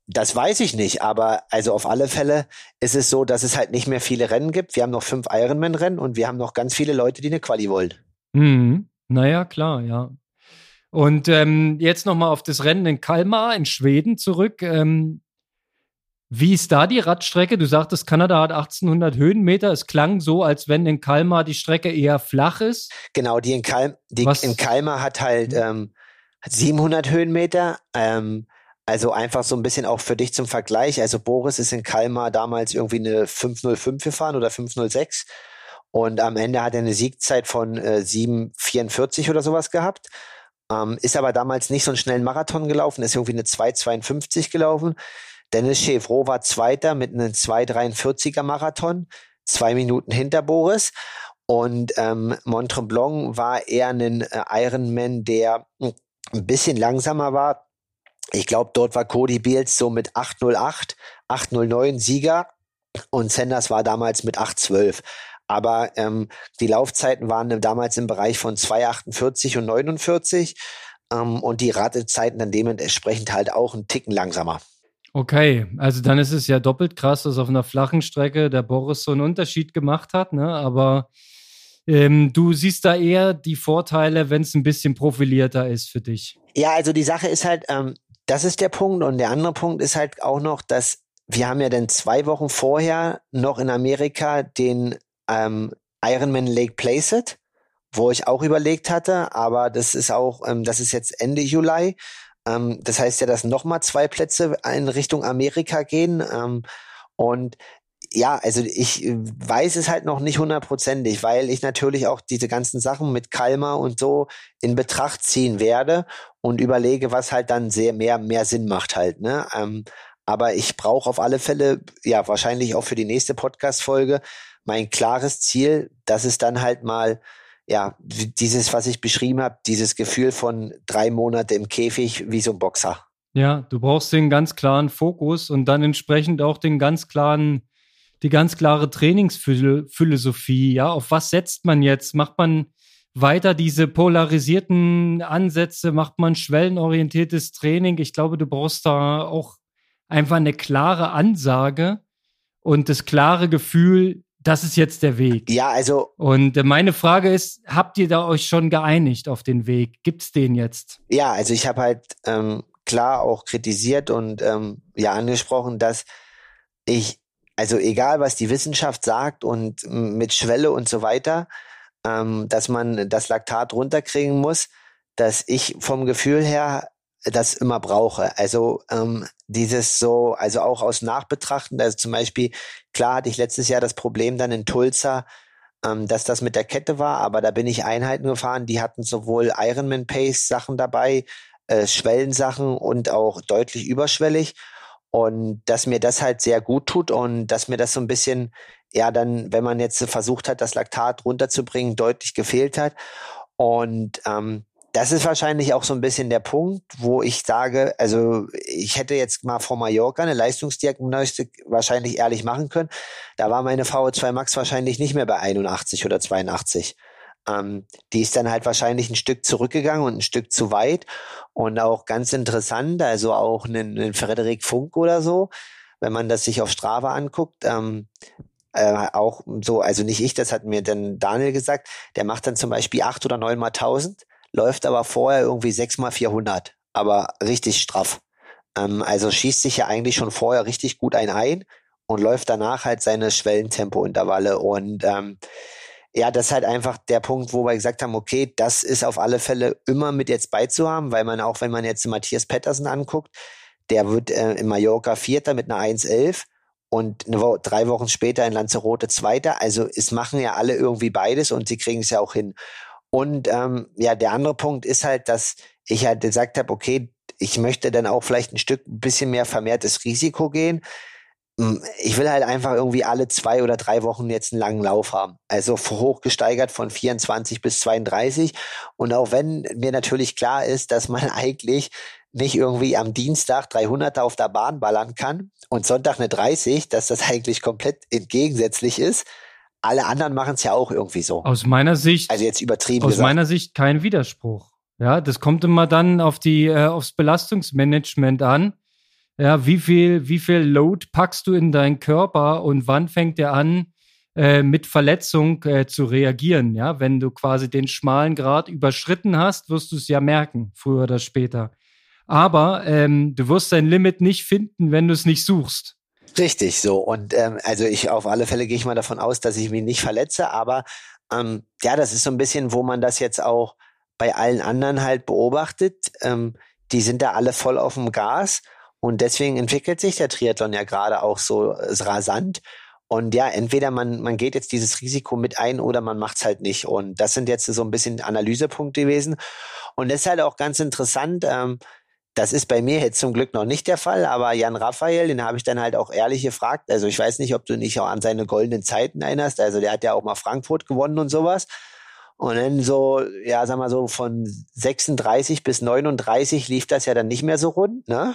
das weiß ich nicht, aber also auf alle Fälle ist es so, dass es halt nicht mehr viele Rennen gibt. Wir haben noch fünf Ironman-Rennen und wir haben noch ganz viele Leute, die eine Quali wollen. Mhm. Naja, klar, ja. Und ähm, jetzt nochmal auf das Rennen in Kalmar in Schweden zurück. Ähm, wie ist da die Radstrecke? Du sagtest, Kanada hat 1800 Höhenmeter. Es klang so, als wenn in Kalmar die Strecke eher flach ist. Genau, die in, Kalm, die in Kalmar hat halt ähm, 700 Höhenmeter. Ähm, also einfach so ein bisschen auch für dich zum Vergleich. Also Boris ist in Kalmar damals irgendwie eine 505 gefahren oder 506 und am Ende hat er eine Siegzeit von äh, 744 oder sowas gehabt. Ähm, ist aber damals nicht so einen schnellen Marathon gelaufen, ist irgendwie eine 252 gelaufen. Dennis Chevrolet war Zweiter mit einem 243er Marathon, zwei Minuten hinter Boris. Und ähm, Montremblanc war eher ein äh, Ironman, der ein bisschen langsamer war, ich glaube, dort war Cody Beals so mit 808, 809 Sieger und Sanders war damals mit 812. Aber ähm, die Laufzeiten waren damals im Bereich von 248 und 49 ähm, und die Ratezeiten dann dementsprechend halt auch einen Ticken langsamer. Okay, also dann ist es ja doppelt krass, dass auf einer flachen Strecke der Boris so einen Unterschied gemacht hat, ne? Aber ähm, du siehst da eher die Vorteile, wenn es ein bisschen profilierter ist für dich. Ja, also die Sache ist halt, ähm, das ist der Punkt. Und der andere Punkt ist halt auch noch, dass wir haben ja dann zwei Wochen vorher noch in Amerika den ähm, Ironman Lake Placid, wo ich auch überlegt hatte, aber das ist auch, ähm, das ist jetzt Ende Juli. Ähm, das heißt ja, dass nochmal zwei Plätze in Richtung Amerika gehen. Ähm, und ja, also ich äh, weiß es halt noch nicht hundertprozentig, weil ich natürlich auch diese ganzen Sachen mit Kalmer und so in Betracht ziehen werde und überlege, was halt dann sehr mehr, mehr Sinn macht halt, ne? Ähm, aber ich brauche auf alle Fälle, ja, wahrscheinlich auch für die nächste Podcast-Folge mein klares Ziel, dass es dann halt mal, ja, dieses, was ich beschrieben habe, dieses Gefühl von drei Monate im Käfig wie so ein Boxer. Ja, du brauchst den ganz klaren Fokus und dann entsprechend auch den ganz klaren, die ganz klare Trainingsphilosophie. Ja, auf was setzt man jetzt? Macht man weiter diese polarisierten Ansätze? Macht man schwellenorientiertes Training? Ich glaube, du brauchst da auch einfach eine klare Ansage und das klare Gefühl, das ist jetzt der Weg. Ja, also. Und meine Frage ist, habt ihr da euch schon geeinigt auf den Weg? Gibt's den jetzt? Ja, also ich habe halt ähm, klar auch kritisiert und ähm, ja angesprochen, dass ich, also egal was die Wissenschaft sagt und mit Schwelle und so weiter, ähm, dass man das Laktat runterkriegen muss, dass ich vom Gefühl her das immer brauche. Also ähm, dieses so, also auch aus Nachbetrachten, also zum Beispiel, klar hatte ich letztes Jahr das Problem dann in Tulsa, ähm, dass das mit der Kette war, aber da bin ich Einheiten gefahren, die hatten sowohl Ironman Pace Sachen dabei, äh, Schwellensachen und auch deutlich überschwellig. Und dass mir das halt sehr gut tut und dass mir das so ein bisschen, ja, dann, wenn man jetzt versucht hat, das Laktat runterzubringen, deutlich gefehlt hat. Und ähm, das ist wahrscheinlich auch so ein bisschen der Punkt, wo ich sage, also ich hätte jetzt mal vor Mallorca eine Leistungsdiagnostik wahrscheinlich ehrlich machen können. Da war meine VO2 Max wahrscheinlich nicht mehr bei 81 oder 82. Ähm, die ist dann halt wahrscheinlich ein Stück zurückgegangen und ein Stück zu weit. Und auch ganz interessant, also auch einen, einen Frederik Funk oder so, wenn man das sich auf Strava anguckt, ähm, äh, auch so, also nicht ich, das hat mir dann Daniel gesagt, der macht dann zum Beispiel acht oder neun mal tausend, läuft aber vorher irgendwie sechs mal vierhundert, aber richtig straff. Ähm, also schießt sich ja eigentlich schon vorher richtig gut ein ein und läuft danach halt seine Schwellentempo-Intervalle und ähm, ja, das ist halt einfach der Punkt, wo wir gesagt haben, okay, das ist auf alle Fälle immer mit jetzt beizuhaben, weil man auch, wenn man jetzt Matthias Pettersen anguckt, der wird äh, in Mallorca Vierter mit einer 1,11 und Woche, drei Wochen später in Lanzarote Zweiter. Also es machen ja alle irgendwie beides und sie kriegen es ja auch hin. Und ähm, ja, der andere Punkt ist halt, dass ich halt gesagt habe, okay, ich möchte dann auch vielleicht ein Stück ein bisschen mehr vermehrtes Risiko gehen ich will halt einfach irgendwie alle zwei oder drei Wochen jetzt einen langen Lauf haben. Also hochgesteigert von 24 bis 32. Und auch wenn mir natürlich klar ist, dass man eigentlich nicht irgendwie am Dienstag 300er auf der Bahn ballern kann und Sonntag eine 30, dass das eigentlich komplett entgegensätzlich ist. Alle anderen machen es ja auch irgendwie so. Aus meiner Sicht. Also jetzt übertrieben. Aus gesagt. meiner Sicht kein Widerspruch. Ja, das kommt immer dann auf die, äh, aufs Belastungsmanagement an ja, wie viel, wie viel Load packst du in deinen Körper und wann fängt er an, äh, mit Verletzung äh, zu reagieren? Ja, wenn du quasi den schmalen Grad überschritten hast, wirst du es ja merken, früher oder später. Aber ähm, du wirst dein Limit nicht finden, wenn du es nicht suchst. Richtig, so. Und ähm, also ich auf alle Fälle gehe ich mal davon aus, dass ich mich nicht verletze, aber ähm, ja, das ist so ein bisschen, wo man das jetzt auch bei allen anderen halt beobachtet. Ähm, die sind da alle voll auf dem Gas und deswegen entwickelt sich der Triathlon ja gerade auch so äh, rasant. Und ja, entweder man, man geht jetzt dieses Risiko mit ein oder man macht es halt nicht. Und das sind jetzt so ein bisschen Analysepunkte gewesen. Und das ist halt auch ganz interessant. Ähm, das ist bei mir jetzt zum Glück noch nicht der Fall, aber Jan Raphael, den habe ich dann halt auch ehrlich gefragt. Also ich weiß nicht, ob du dich auch an seine goldenen Zeiten erinnerst. Also der hat ja auch mal Frankfurt gewonnen und sowas. Und dann so, ja, sag mal so von 36 bis 39 lief das ja dann nicht mehr so rund, ne?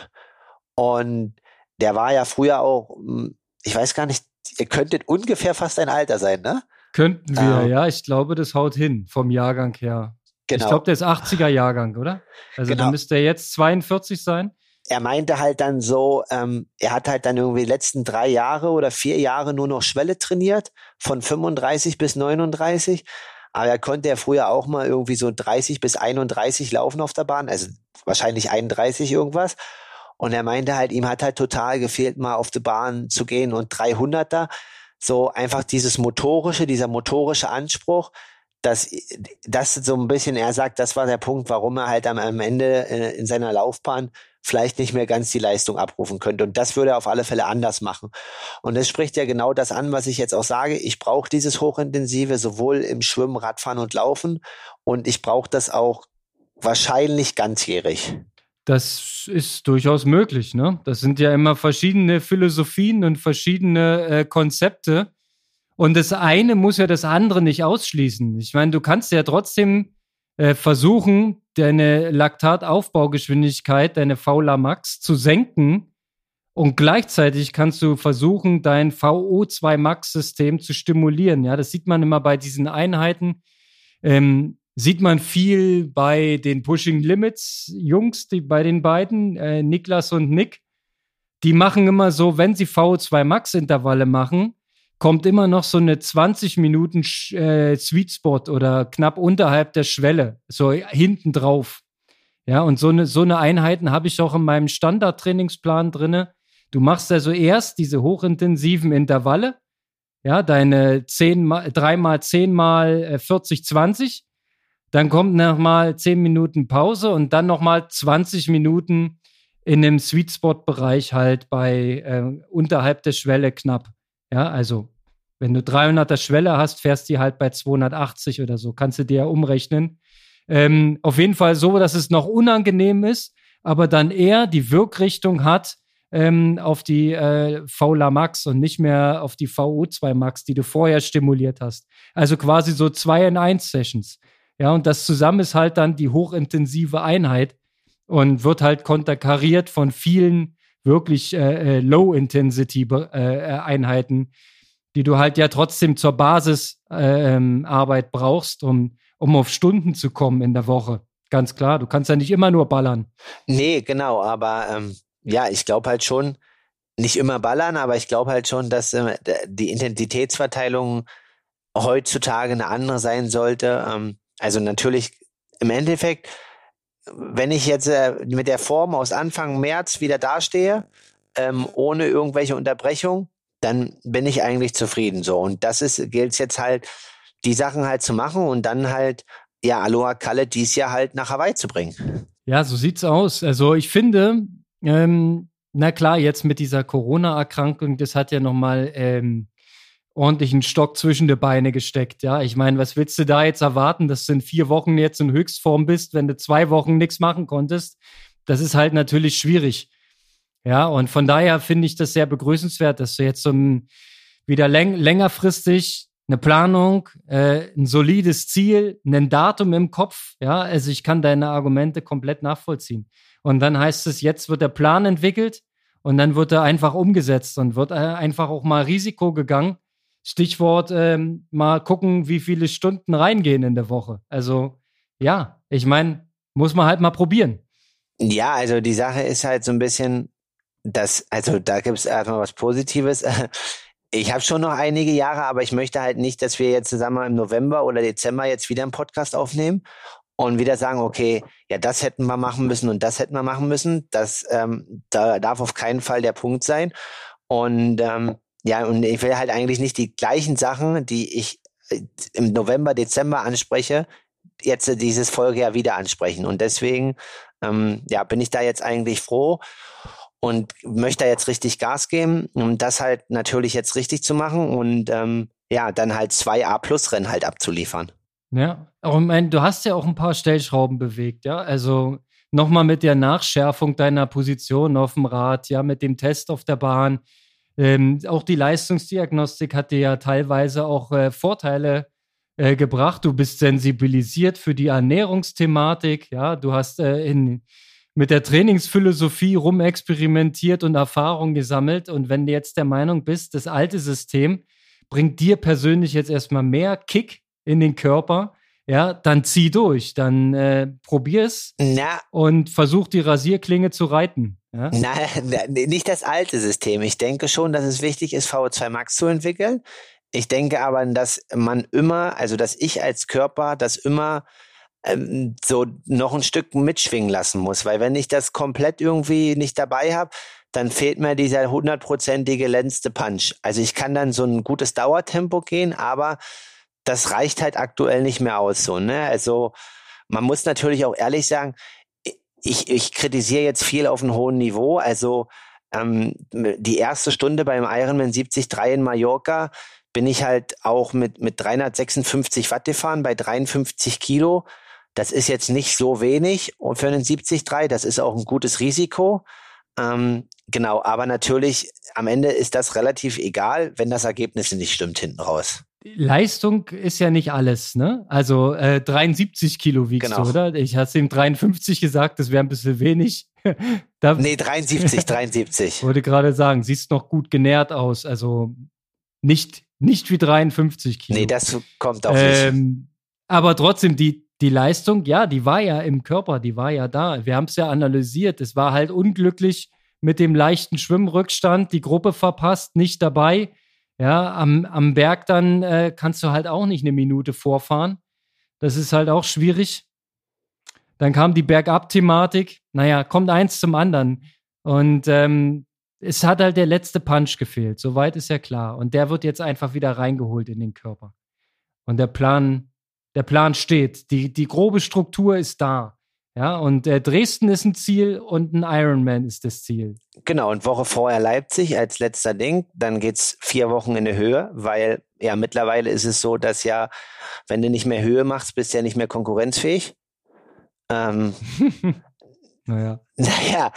Und der war ja früher auch, hm, ich weiß gar nicht, ihr könntet ungefähr fast ein Alter sein, ne? Könnten wir, ähm, ja. Ich glaube, das haut hin vom Jahrgang her. Genau. Ich glaube, der ist 80er Jahrgang, oder? Also genau. dann müsste er jetzt 42 sein. Er meinte halt dann so, ähm, er hat halt dann irgendwie die letzten drei Jahre oder vier Jahre nur noch Schwelle trainiert, von 35 bis 39. Aber er konnte ja früher auch mal irgendwie so 30 bis 31 laufen auf der Bahn, also wahrscheinlich 31 irgendwas. Und er meinte halt, ihm hat halt total gefehlt, mal auf die Bahn zu gehen und 300er. So einfach dieses motorische, dieser motorische Anspruch, dass das so ein bisschen, er sagt, das war der Punkt, warum er halt am, Ende äh, in seiner Laufbahn vielleicht nicht mehr ganz die Leistung abrufen könnte. Und das würde er auf alle Fälle anders machen. Und das spricht ja genau das an, was ich jetzt auch sage. Ich brauche dieses Hochintensive sowohl im Schwimmen, Radfahren und Laufen. Und ich brauche das auch wahrscheinlich ganzjährig. Das ist durchaus möglich, ne? Das sind ja immer verschiedene Philosophien und verschiedene äh, Konzepte. Und das eine muss ja das andere nicht ausschließen. Ich meine, du kannst ja trotzdem äh, versuchen, deine Laktataufbaugeschwindigkeit, deine Fauler Max zu senken. Und gleichzeitig kannst du versuchen, dein VO2 Max-System zu stimulieren. Ja, das sieht man immer bei diesen Einheiten. Ähm, sieht man viel bei den Pushing Limits Jungs, die bei den beiden, äh, Niklas und Nick. Die machen immer so, wenn sie VO2 Max Intervalle machen, kommt immer noch so eine 20 Minuten äh, Sweet Spot oder knapp unterhalb der Schwelle, so hinten drauf. Ja, und so eine, so eine Einheiten habe ich auch in meinem Standard-Trainingsplan drinne. Du machst also erst diese hochintensiven Intervalle, ja, deine 10 mal, 3 mal 10 mal 40, 20. Dann kommt nochmal 10 Minuten Pause und dann nochmal 20 Minuten in dem Sweet Spot-Bereich halt bei äh, unterhalb der Schwelle knapp. Ja, also wenn du 300er Schwelle hast, fährst du halt bei 280 oder so. Kannst du dir ja umrechnen. Ähm, auf jeden Fall so, dass es noch unangenehm ist, aber dann eher die Wirkrichtung hat ähm, auf die äh, VLA Max und nicht mehr auf die VO2 Max, die du vorher stimuliert hast. Also quasi so zwei in eins Sessions. Ja, und das zusammen ist halt dann die hochintensive Einheit und wird halt konterkariert von vielen wirklich äh, äh, Low-Intensity-Einheiten, äh, die du halt ja trotzdem zur Basisarbeit äh, brauchst, um, um auf Stunden zu kommen in der Woche. Ganz klar, du kannst ja nicht immer nur ballern. Nee, genau, aber ähm, ja, ich glaube halt schon, nicht immer ballern, aber ich glaube halt schon, dass äh, die Intensitätsverteilung heutzutage eine andere sein sollte. Ähm, also natürlich im Endeffekt wenn ich jetzt äh, mit der Form aus Anfang März wieder dastehe, ähm, ohne irgendwelche Unterbrechung, dann bin ich eigentlich zufrieden so. Und das ist, gilt jetzt halt, die Sachen halt zu machen und dann halt, ja, Aloha Kalle dies Jahr halt nach Hawaii zu bringen. Ja, so sieht's aus. Also ich finde, ähm, na klar, jetzt mit dieser Corona-Erkrankung, das hat ja nochmal ähm, ordentlichen Stock zwischen die Beine gesteckt. Ja, ich meine, was willst du da jetzt erwarten, dass du in vier Wochen jetzt in Höchstform bist, wenn du zwei Wochen nichts machen konntest? Das ist halt natürlich schwierig. Ja, und von daher finde ich das sehr begrüßenswert, dass du jetzt so ein, wieder läng längerfristig eine Planung, äh, ein solides Ziel, ein Datum im Kopf. Ja, also ich kann deine Argumente komplett nachvollziehen. Und dann heißt es, jetzt wird der Plan entwickelt und dann wird er einfach umgesetzt und wird äh, einfach auch mal Risiko gegangen Stichwort ähm, mal gucken, wie viele Stunden reingehen in der Woche. Also ja, ich meine, muss man halt mal probieren. Ja, also die Sache ist halt so ein bisschen, dass, also da gibt es erstmal was Positives. Ich habe schon noch einige Jahre, aber ich möchte halt nicht, dass wir jetzt zusammen im November oder Dezember jetzt wieder einen Podcast aufnehmen und wieder sagen, okay, ja, das hätten wir machen müssen und das hätten wir machen müssen. Das ähm, da darf auf keinen Fall der Punkt sein. Und ähm, ja, und ich will halt eigentlich nicht die gleichen Sachen, die ich äh, im November, Dezember anspreche, jetzt dieses Folgejahr wieder ansprechen. Und deswegen, ähm, ja, bin ich da jetzt eigentlich froh und möchte da jetzt richtig Gas geben, um das halt natürlich jetzt richtig zu machen und ähm, ja, dann halt zwei A-Plus-Rennen halt abzuliefern. Ja, aber ich meine, du hast ja auch ein paar Stellschrauben bewegt, ja. Also nochmal mit der Nachschärfung deiner Position auf dem Rad, ja, mit dem Test auf der Bahn, ähm, auch die Leistungsdiagnostik hat dir ja teilweise auch äh, Vorteile äh, gebracht. Du bist sensibilisiert für die Ernährungsthematik. Ja, du hast äh, in, mit der Trainingsphilosophie rumexperimentiert und Erfahrung gesammelt. Und wenn du jetzt der Meinung bist, das alte System bringt dir persönlich jetzt erstmal mehr Kick in den Körper, ja, dann zieh durch, dann äh, probier's Na. und versuch die Rasierklinge zu reiten. Ja? Nein, nicht das alte System. Ich denke schon, dass es wichtig ist, VO2 Max zu entwickeln. Ich denke aber, dass man immer, also dass ich als Körper das immer ähm, so noch ein Stück mitschwingen lassen muss, weil wenn ich das komplett irgendwie nicht dabei habe, dann fehlt mir dieser hundertprozentige letzte Punch. Also ich kann dann so ein gutes Dauertempo gehen, aber das reicht halt aktuell nicht mehr aus so, ne? Also man muss natürlich auch ehrlich sagen, ich, ich kritisiere jetzt viel auf einem hohen Niveau. Also ähm, die erste Stunde beim Ironman 73 in Mallorca bin ich halt auch mit, mit 356 Watt gefahren bei 53 Kilo. Das ist jetzt nicht so wenig für einen 73, das ist auch ein gutes Risiko. Ähm, genau, aber natürlich am Ende ist das relativ egal, wenn das Ergebnis nicht stimmt hinten raus. Leistung ist ja nicht alles, ne? Also äh, 73 Kilo wiegst genau. du, oder? Ich hatte ihm 53 gesagt, das wäre ein bisschen wenig. da, nee, 73, 73. Wollte gerade sagen, siehst noch gut genährt aus. Also nicht, nicht wie 53 Kilo. Nee, das kommt auch ähm, nicht. Aber trotzdem, die, die Leistung, ja, die war ja im Körper, die war ja da. Wir haben es ja analysiert. Es war halt unglücklich mit dem leichten Schwimmrückstand, die Gruppe verpasst, nicht dabei. Ja, am, am Berg dann äh, kannst du halt auch nicht eine Minute vorfahren. Das ist halt auch schwierig. Dann kam die Bergab-Thematik. Naja, kommt eins zum anderen. Und ähm, es hat halt der letzte Punch gefehlt. Soweit ist ja klar. Und der wird jetzt einfach wieder reingeholt in den Körper. Und der Plan, der Plan steht. Die, die grobe Struktur ist da. Ja, und äh, Dresden ist ein Ziel und ein Ironman ist das Ziel. Genau, und Woche vorher Leipzig als letzter Ding. Dann geht es vier Wochen in die Höhe, weil ja mittlerweile ist es so, dass ja, wenn du nicht mehr Höhe machst, bist du ja nicht mehr konkurrenzfähig. Ähm, naja. Naja,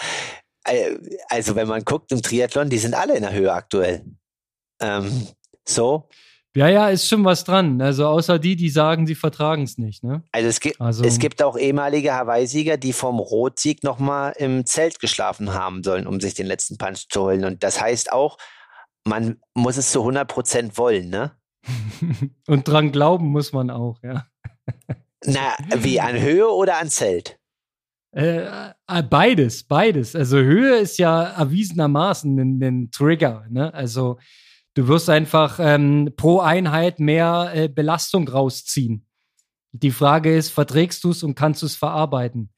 äh, also wenn man guckt im Triathlon, die sind alle in der Höhe aktuell. Ähm, so. Ja, ja, ist schon was dran. Also außer die, die sagen, sie vertragen es nicht. Ne? Also, es gibt, also es gibt auch ehemalige Hawaii-Sieger, die vom Rotsieg nochmal im Zelt geschlafen haben sollen, um sich den letzten Punch zu holen. Und das heißt auch, man muss es zu 100 Prozent wollen, ne? Und dran glauben muss man auch, ja. Na, wie an Höhe oder an Zelt? Äh, äh, beides, beides. Also Höhe ist ja erwiesenermaßen ein, ein Trigger. Ne? Also Du wirst einfach ähm, pro Einheit mehr äh, Belastung rausziehen. Die Frage ist, verträgst du es und kannst du es verarbeiten?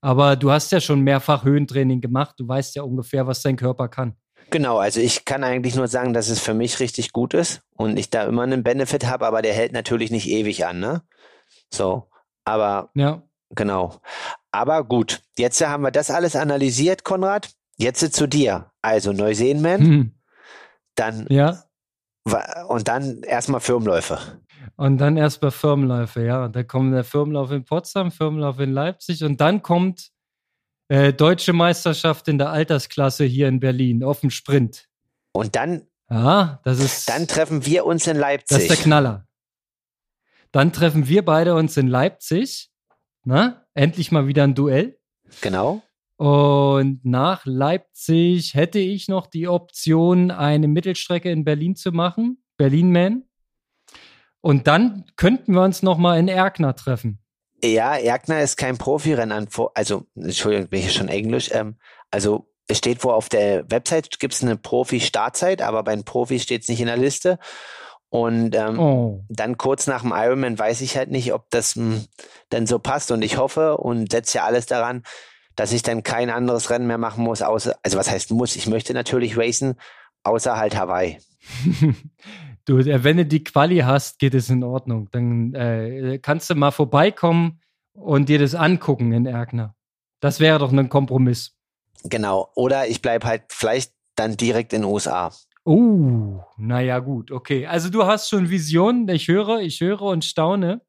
Aber du hast ja schon mehrfach Höhentraining gemacht. Du weißt ja ungefähr, was dein Körper kann. Genau, also ich kann eigentlich nur sagen, dass es für mich richtig gut ist und ich da immer einen Benefit habe, aber der hält natürlich nicht ewig an, ne? So, aber ja. genau. Aber gut, jetzt haben wir das alles analysiert, Konrad. Jetzt zu dir. Also Neuseenman, hm. Dann ja. Und dann erstmal Firmenläufe. Und dann erstmal Firmenläufe, ja. Und dann kommt der Firmenlauf in Potsdam, Firmenlauf in Leipzig und dann kommt äh, Deutsche Meisterschaft in der Altersklasse hier in Berlin auf dem Sprint. Und dann, ja, das ist, dann treffen wir uns in Leipzig. Das ist der Knaller. Dann treffen wir beide uns in Leipzig. Na, endlich mal wieder ein Duell. Genau. Und nach Leipzig hätte ich noch die Option, eine Mittelstrecke in Berlin zu machen, Berlin-Man. Und dann könnten wir uns noch mal in Erkner treffen. Ja, Erkner ist kein Profirennen. Also, Entschuldigung, bin ich schon Englisch. Ähm, also, es steht wo auf der Website gibt es eine Profi-Startzeit, aber bei den Profis steht es nicht in der Liste. Und ähm, oh. dann kurz nach dem Ironman weiß ich halt nicht, ob das mh, hm, dann so passt. Und ich hoffe und setze ja alles daran, dass ich dann kein anderes Rennen mehr machen muss, außer, also was heißt muss, ich möchte natürlich racen, außer halt Hawaii. du, äh, wenn du die Quali hast, geht es in Ordnung. Dann äh, kannst du mal vorbeikommen und dir das angucken in Erkner. Das wäre doch ein Kompromiss. Genau. Oder ich bleibe halt vielleicht dann direkt in den USA. Oh, naja, gut, okay. Also du hast schon Visionen, ich höre, ich höre und staune.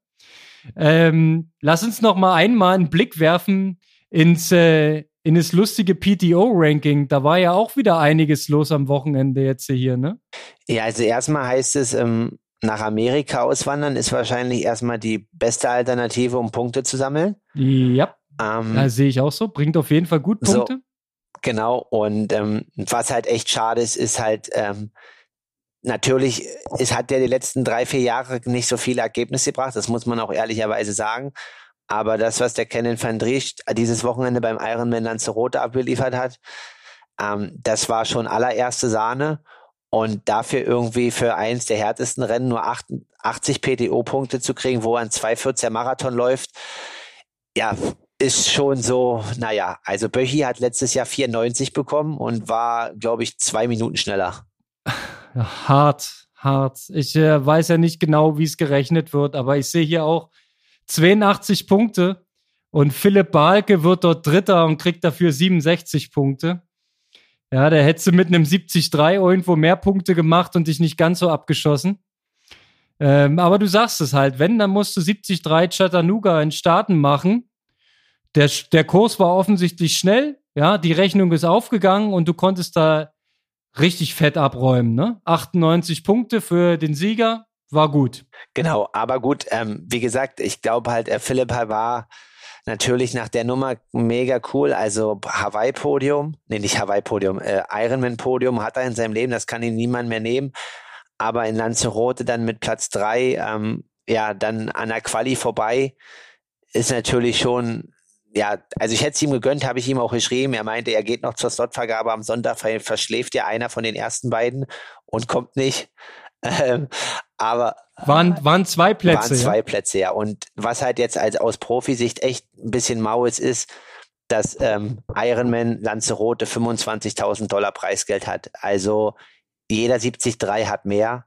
Ähm, lass uns noch mal einmal einen Blick werfen ins, äh, in das lustige PTO-Ranking. Da war ja auch wieder einiges los am Wochenende jetzt hier, ne? Ja, also erstmal heißt es, ähm, nach Amerika auswandern ist wahrscheinlich erstmal die beste Alternative, um Punkte zu sammeln. Ja. Ähm, ja, sehe ich auch so. Bringt auf jeden Fall gut Punkte. So, genau. Und ähm, was halt echt schade ist, ist halt, ähm, natürlich, es hat ja die letzten drei, vier Jahre nicht so viele Ergebnisse gebracht. Das muss man auch ehrlicherweise sagen. Aber das, was der Kennen van Driest dieses Wochenende beim Ironman Lanzarote abgeliefert hat, ähm, das war schon allererste Sahne. Und dafür irgendwie für eins der härtesten Rennen nur 80 PTO-Punkte zu kriegen, wo ein 2,14 Marathon läuft, ja, ist schon so, naja, also Böchi hat letztes Jahr 94 bekommen und war, glaube ich, zwei Minuten schneller. Hart, hart. Ich äh, weiß ja nicht genau, wie es gerechnet wird, aber ich sehe hier auch 82 Punkte Und Philipp Balke wird dort Dritter und kriegt dafür 67 Punkte. Ja, der hätte mit einem 70-3 irgendwo mehr Punkte gemacht und dich nicht ganz so abgeschossen. Ähm, aber du sagst es halt, wenn, dann musst du 70-3 Chattanooga in Staaten machen. Der, der Kurs war offensichtlich schnell, ja, die Rechnung ist aufgegangen und du konntest da richtig fett abräumen, ne? 98 Punkte für den Sieger, war gut. Genau, aber gut, ähm, wie gesagt, ich glaube halt, äh, Philipp war natürlich nach der Nummer mega cool. Also Hawaii-Podium, nee, nicht Hawaii-Podium, äh, Ironman-Podium hat er in seinem Leben, das kann ihn niemand mehr nehmen. Aber in Lanzarote dann mit Platz drei, ähm, ja, dann an der Quali vorbei, ist natürlich schon ja, also ich hätte es ihm gegönnt, habe ich ihm auch geschrieben. Er meinte, er geht noch zur Slotvergabe am Sonntag, verschläft ja einer von den ersten beiden und kommt nicht. Ähm, aber waren, waren zwei Plätze. Waren zwei ja? Plätze, ja. Und was halt jetzt als aus Profisicht echt ein bisschen mau ist, ist, dass ähm, Ironman Lanzarote 25.000 Dollar Preisgeld hat. Also jeder 73 hat mehr.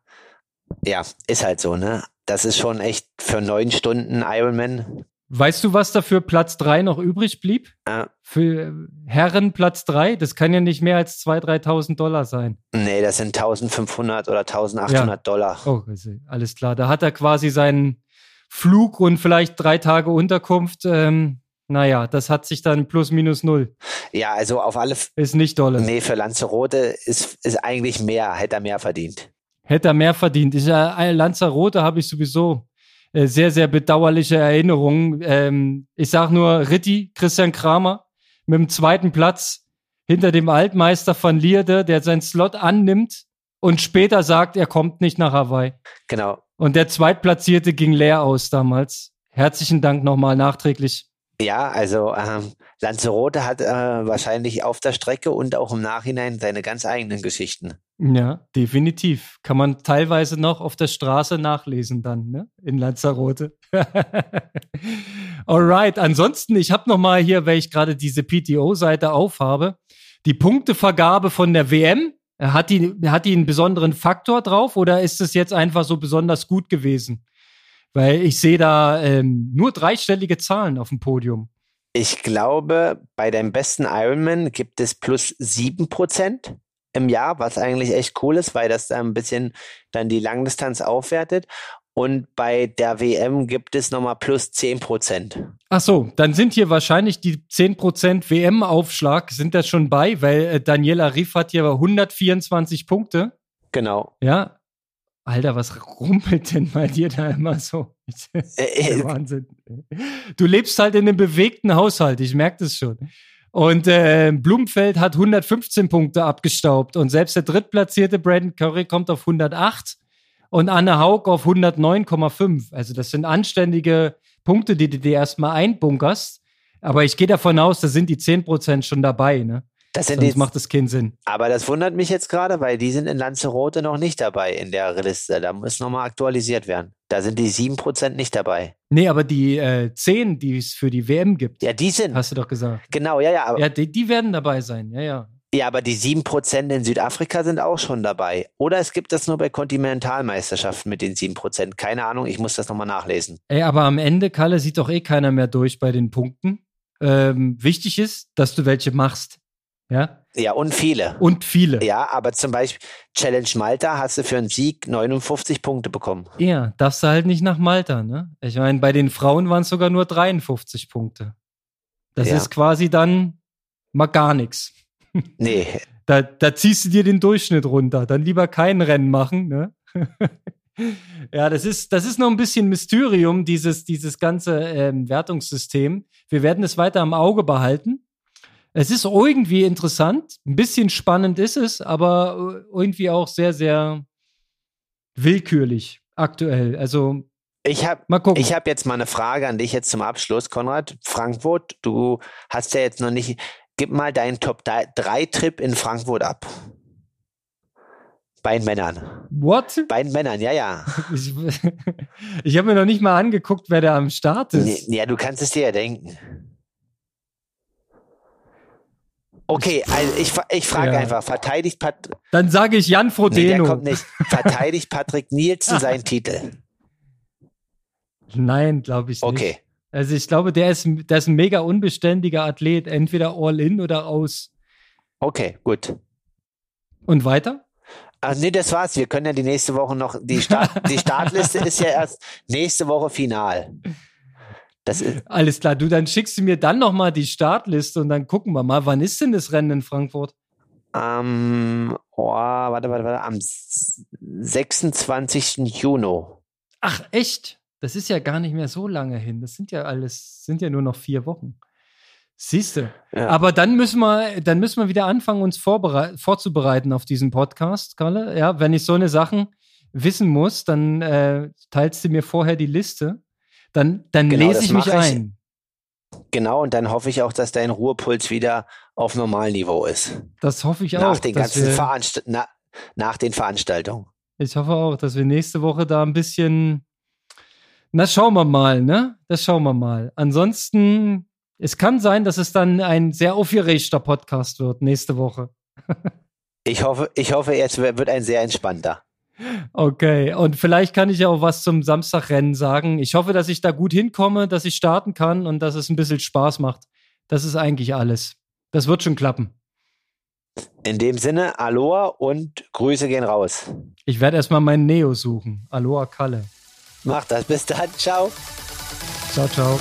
Ja, ist halt so, ne? Das ist schon echt für neun Stunden Ironman Weißt du, was dafür Platz 3 noch übrig blieb? Ja. Für Herren Platz 3? Das kann ja nicht mehr als 2.000, 3.000 Dollar sein. Nee, das sind 1.500 oder 1.800 ja. Dollar. Oh, alles klar. Da hat er quasi seinen Flug und vielleicht drei Tage Unterkunft. Ähm, naja, das hat sich dann plus minus null. Ja, also auf alle. F ist nicht dolle. Nee, für Lanzarote ist, ist eigentlich mehr, hätte er mehr verdient. Hätte er mehr verdient. Ich, äh, Lanzarote habe ich sowieso äh, sehr, sehr bedauerliche Erinnerungen. Ähm, ich sag nur Ritti, Christian Kramer, mit dem zweiten Platz hinter dem Altmeister von Lierde, der seinen Slot annimmt und später sagt, er kommt nicht nach Hawaii. Genau. Und der Zweitplatzierte ging leer aus damals. Herzlichen Dank nochmal nachträglich. Ja, also ähm, Lanzarote hat äh, wahrscheinlich auf der Strecke und auch im Nachhinein seine ganz eigenen Geschichten. Ja, definitiv. Kann man teilweise noch auf der Straße nachlesen dann, ne? In Lanzarote. Alright, ansonsten, ich habe noch mal hier, weil ich gerade diese PTO-Seite aufhabe, die Punktevergabe von der WM. Hat die, hat die einen besonderen Faktor drauf oder ist es jetzt einfach so besonders gut gewesen? Weil ich sehe da ähm, nur dreistellige Zahlen auf dem Podium. Ich glaube, bei deinem besten Ironman gibt es plus sieben Prozent im Jahr, was eigentlich echt cool ist, weil das da ein bisschen dann die Langdistanz aufwertet. Und bei der WM gibt es nochmal plus zehn Prozent. Ach so, dann sind hier wahrscheinlich die zehn Prozent WM-Aufschlag, sind das schon bei, weil äh, Daniela Riff hat hier 124 Punkte. Genau. Ja, Alter, was rumpelt denn bei dir da immer so? Äh, äh, Wahnsinn. Du lebst halt in einem bewegten Haushalt, ich merke das schon. Und äh, Blumfeld hat 115 Punkte abgestaubt und selbst der drittplatzierte Brandon Curry kommt auf 108 und Anne Haug auf 109,5. Also das sind anständige Punkte, die du dir erstmal einbunkerst. Aber ich gehe davon aus, da sind die 10% schon dabei, ne? Das Sonst die, macht das keinen Sinn. Aber das wundert mich jetzt gerade, weil die sind in Lanzarote noch nicht dabei in der Liste. Da muss nochmal aktualisiert werden. Da sind die 7% nicht dabei. Nee, aber die äh, 10, die es für die WM gibt. Ja, die sind. Hast du doch gesagt. Genau, ja, ja. Ja, die, die werden dabei sein, ja, ja. Ja, aber die 7% in Südafrika sind auch schon dabei. Oder es gibt das nur bei Kontinentalmeisterschaften mit den 7%. Keine Ahnung, ich muss das nochmal nachlesen. Ey, aber am Ende, Kalle, sieht doch eh keiner mehr durch bei den Punkten. Ähm, wichtig ist, dass du welche machst. Ja? Ja, und viele. Und viele. Ja, aber zum Beispiel Challenge Malta hast du für einen Sieg 59 Punkte bekommen. Ja, darfst du halt nicht nach Malta, ne? Ich meine, bei den Frauen waren es sogar nur 53 Punkte. Das ja. ist quasi dann mal gar nichts. Nee. Da, da ziehst du dir den Durchschnitt runter. Dann lieber kein Rennen machen, ne? ja, das ist, das ist noch ein bisschen Mysterium, dieses, dieses ganze ähm, Wertungssystem. Wir werden es weiter im Auge behalten. Es ist irgendwie interessant, ein bisschen spannend ist es, aber äh, irgendwie auch sehr, sehr willkürlich aktuell. Also ich habe hab jetzt mal eine Frage an dich jetzt zum Abschluss, Konrad. Frankfurt, du hast ja jetzt noch nicht, gib mal deinen Top-3-Trip in Frankfurt ab. Bei den Männern. What? Bei den Männern, ja, ja. Ich, ich habe mir noch nicht mal angeguckt, wer da am Start ist. Ja, du kannst es dir ja denken. Okay, also ich, ich frage ja. einfach, verteidigt Patrick. Dann sage ich Jan Frodeno. Nee, der kommt nicht. Verteidigt Patrick Nielsen seinen Titel? Nein, glaube ich nicht. Okay, Also ich glaube, der ist, der ist ein mega unbeständiger Athlet, entweder all in oder aus. Okay, gut. Und weiter? Ach, nee, das war's. Wir können ja die nächste Woche noch, die, Start, die Startliste ist ja erst nächste Woche final. Das ist Alles klar, du, dann schickst du mir dann nochmal die Startliste und dann gucken wir mal, wann ist denn das Rennen in Frankfurt? Am, oh, warte, warte, warte, am 26. Juni. Ach, echt? Das ist ja gar nicht mehr so lange hin. Das sind ja alles, sind ja nur noch vier Wochen. Siehst du. Ja. Aber dann müssen wir, dann müssen wir wieder anfangen, uns vorzubereiten auf diesen Podcast, Kalle. Ja, wenn ich so eine Sachen wissen muss, dann äh, teilst du mir vorher die Liste. Dann, dann genau, lese ich mich ich. ein. Genau, und dann hoffe ich auch, dass dein Ruhepuls wieder auf Normalniveau ist. Das hoffe ich auch. Nach den ganzen Veranst na, nach den Veranstaltungen. Ich hoffe auch, dass wir nächste Woche da ein bisschen na, schauen wir mal, ne? Das schauen wir mal. Ansonsten, es kann sein, dass es dann ein sehr aufgeregter Podcast wird nächste Woche. ich hoffe, ich hoffe, es wird ein sehr entspannter. Okay, und vielleicht kann ich ja auch was zum Samstagrennen sagen. Ich hoffe, dass ich da gut hinkomme, dass ich starten kann und dass es ein bisschen Spaß macht. Das ist eigentlich alles. Das wird schon klappen. In dem Sinne, Aloha und Grüße gehen raus. Ich werde erstmal meinen Neo suchen. Aloha Kalle. Mach das. Bis dann. Ciao. Ciao, ciao.